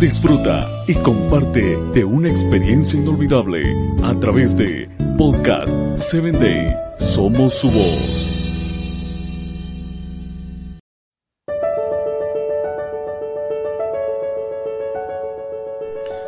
Disfruta y comparte de una experiencia inolvidable a través de Podcast 7 Day. Somos su voz.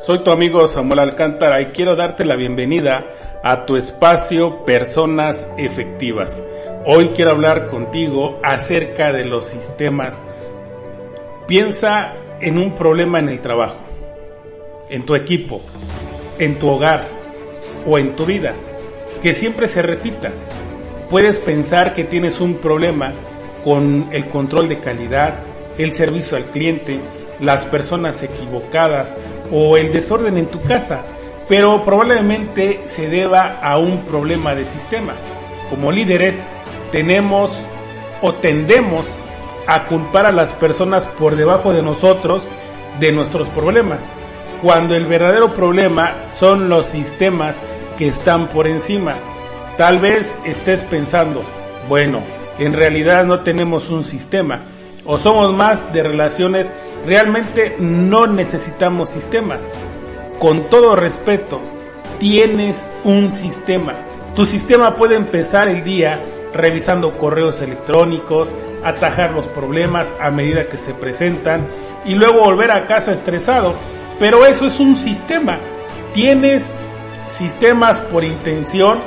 Soy tu amigo Samuel Alcántara y quiero darte la bienvenida a tu espacio Personas Efectivas. Hoy quiero hablar contigo acerca de los sistemas. Piensa en un problema en el trabajo, en tu equipo, en tu hogar o en tu vida, que siempre se repita. Puedes pensar que tienes un problema con el control de calidad, el servicio al cliente, las personas equivocadas o el desorden en tu casa, pero probablemente se deba a un problema de sistema. Como líderes tenemos o tendemos a culpar a las personas por debajo de nosotros de nuestros problemas, cuando el verdadero problema son los sistemas que están por encima. Tal vez estés pensando, bueno, en realidad no tenemos un sistema, o somos más de relaciones, realmente no necesitamos sistemas. Con todo respeto, tienes un sistema. Tu sistema puede empezar el día revisando correos electrónicos, atajar los problemas a medida que se presentan y luego volver a casa estresado. Pero eso es un sistema. Tienes sistemas por intención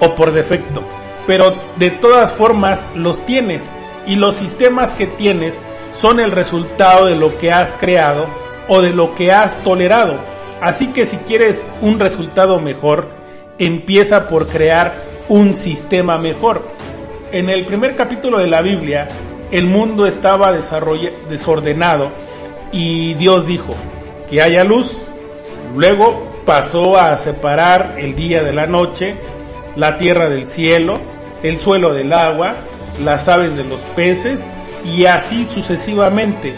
o por defecto. Pero de todas formas los tienes y los sistemas que tienes son el resultado de lo que has creado o de lo que has tolerado. Así que si quieres un resultado mejor, empieza por crear un sistema mejor. En el primer capítulo de la Biblia, el mundo estaba desordenado y Dios dijo que haya luz. Luego pasó a separar el día de la noche, la tierra del cielo, el suelo del agua, las aves de los peces y así sucesivamente.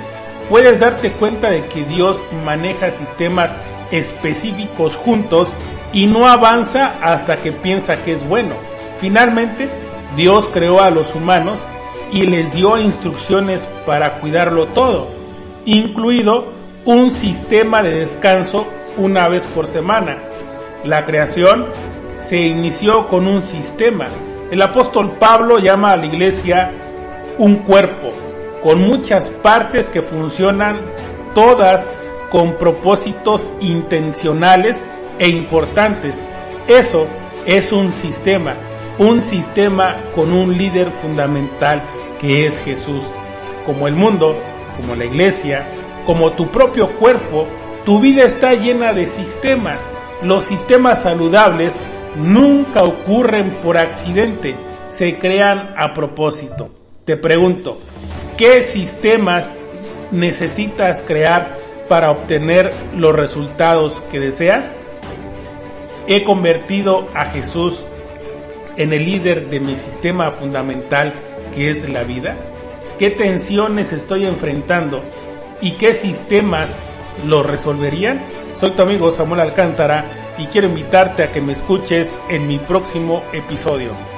Puedes darte cuenta de que Dios maneja sistemas específicos juntos y no avanza hasta que piensa que es bueno. Finalmente, Dios creó a los humanos y les dio instrucciones para cuidarlo todo, incluido un sistema de descanso una vez por semana. La creación se inició con un sistema el apóstol Pablo llama a la iglesia un cuerpo, con muchas partes que funcionan todas con propósitos intencionales e importantes. Eso es un sistema, un sistema con un líder fundamental que es Jesús. Como el mundo, como la iglesia, como tu propio cuerpo, tu vida está llena de sistemas. Los sistemas saludables nunca ocurren por accidente, se crean a propósito. Te pregunto, ¿qué sistemas necesitas crear para obtener los resultados que deseas? He convertido a Jesús en el líder de mi sistema fundamental que es la vida. ¿Qué tensiones estoy enfrentando y qué sistemas lo resolverían? Soy tu amigo Samuel Alcántara y quiero invitarte a que me escuches en mi próximo episodio.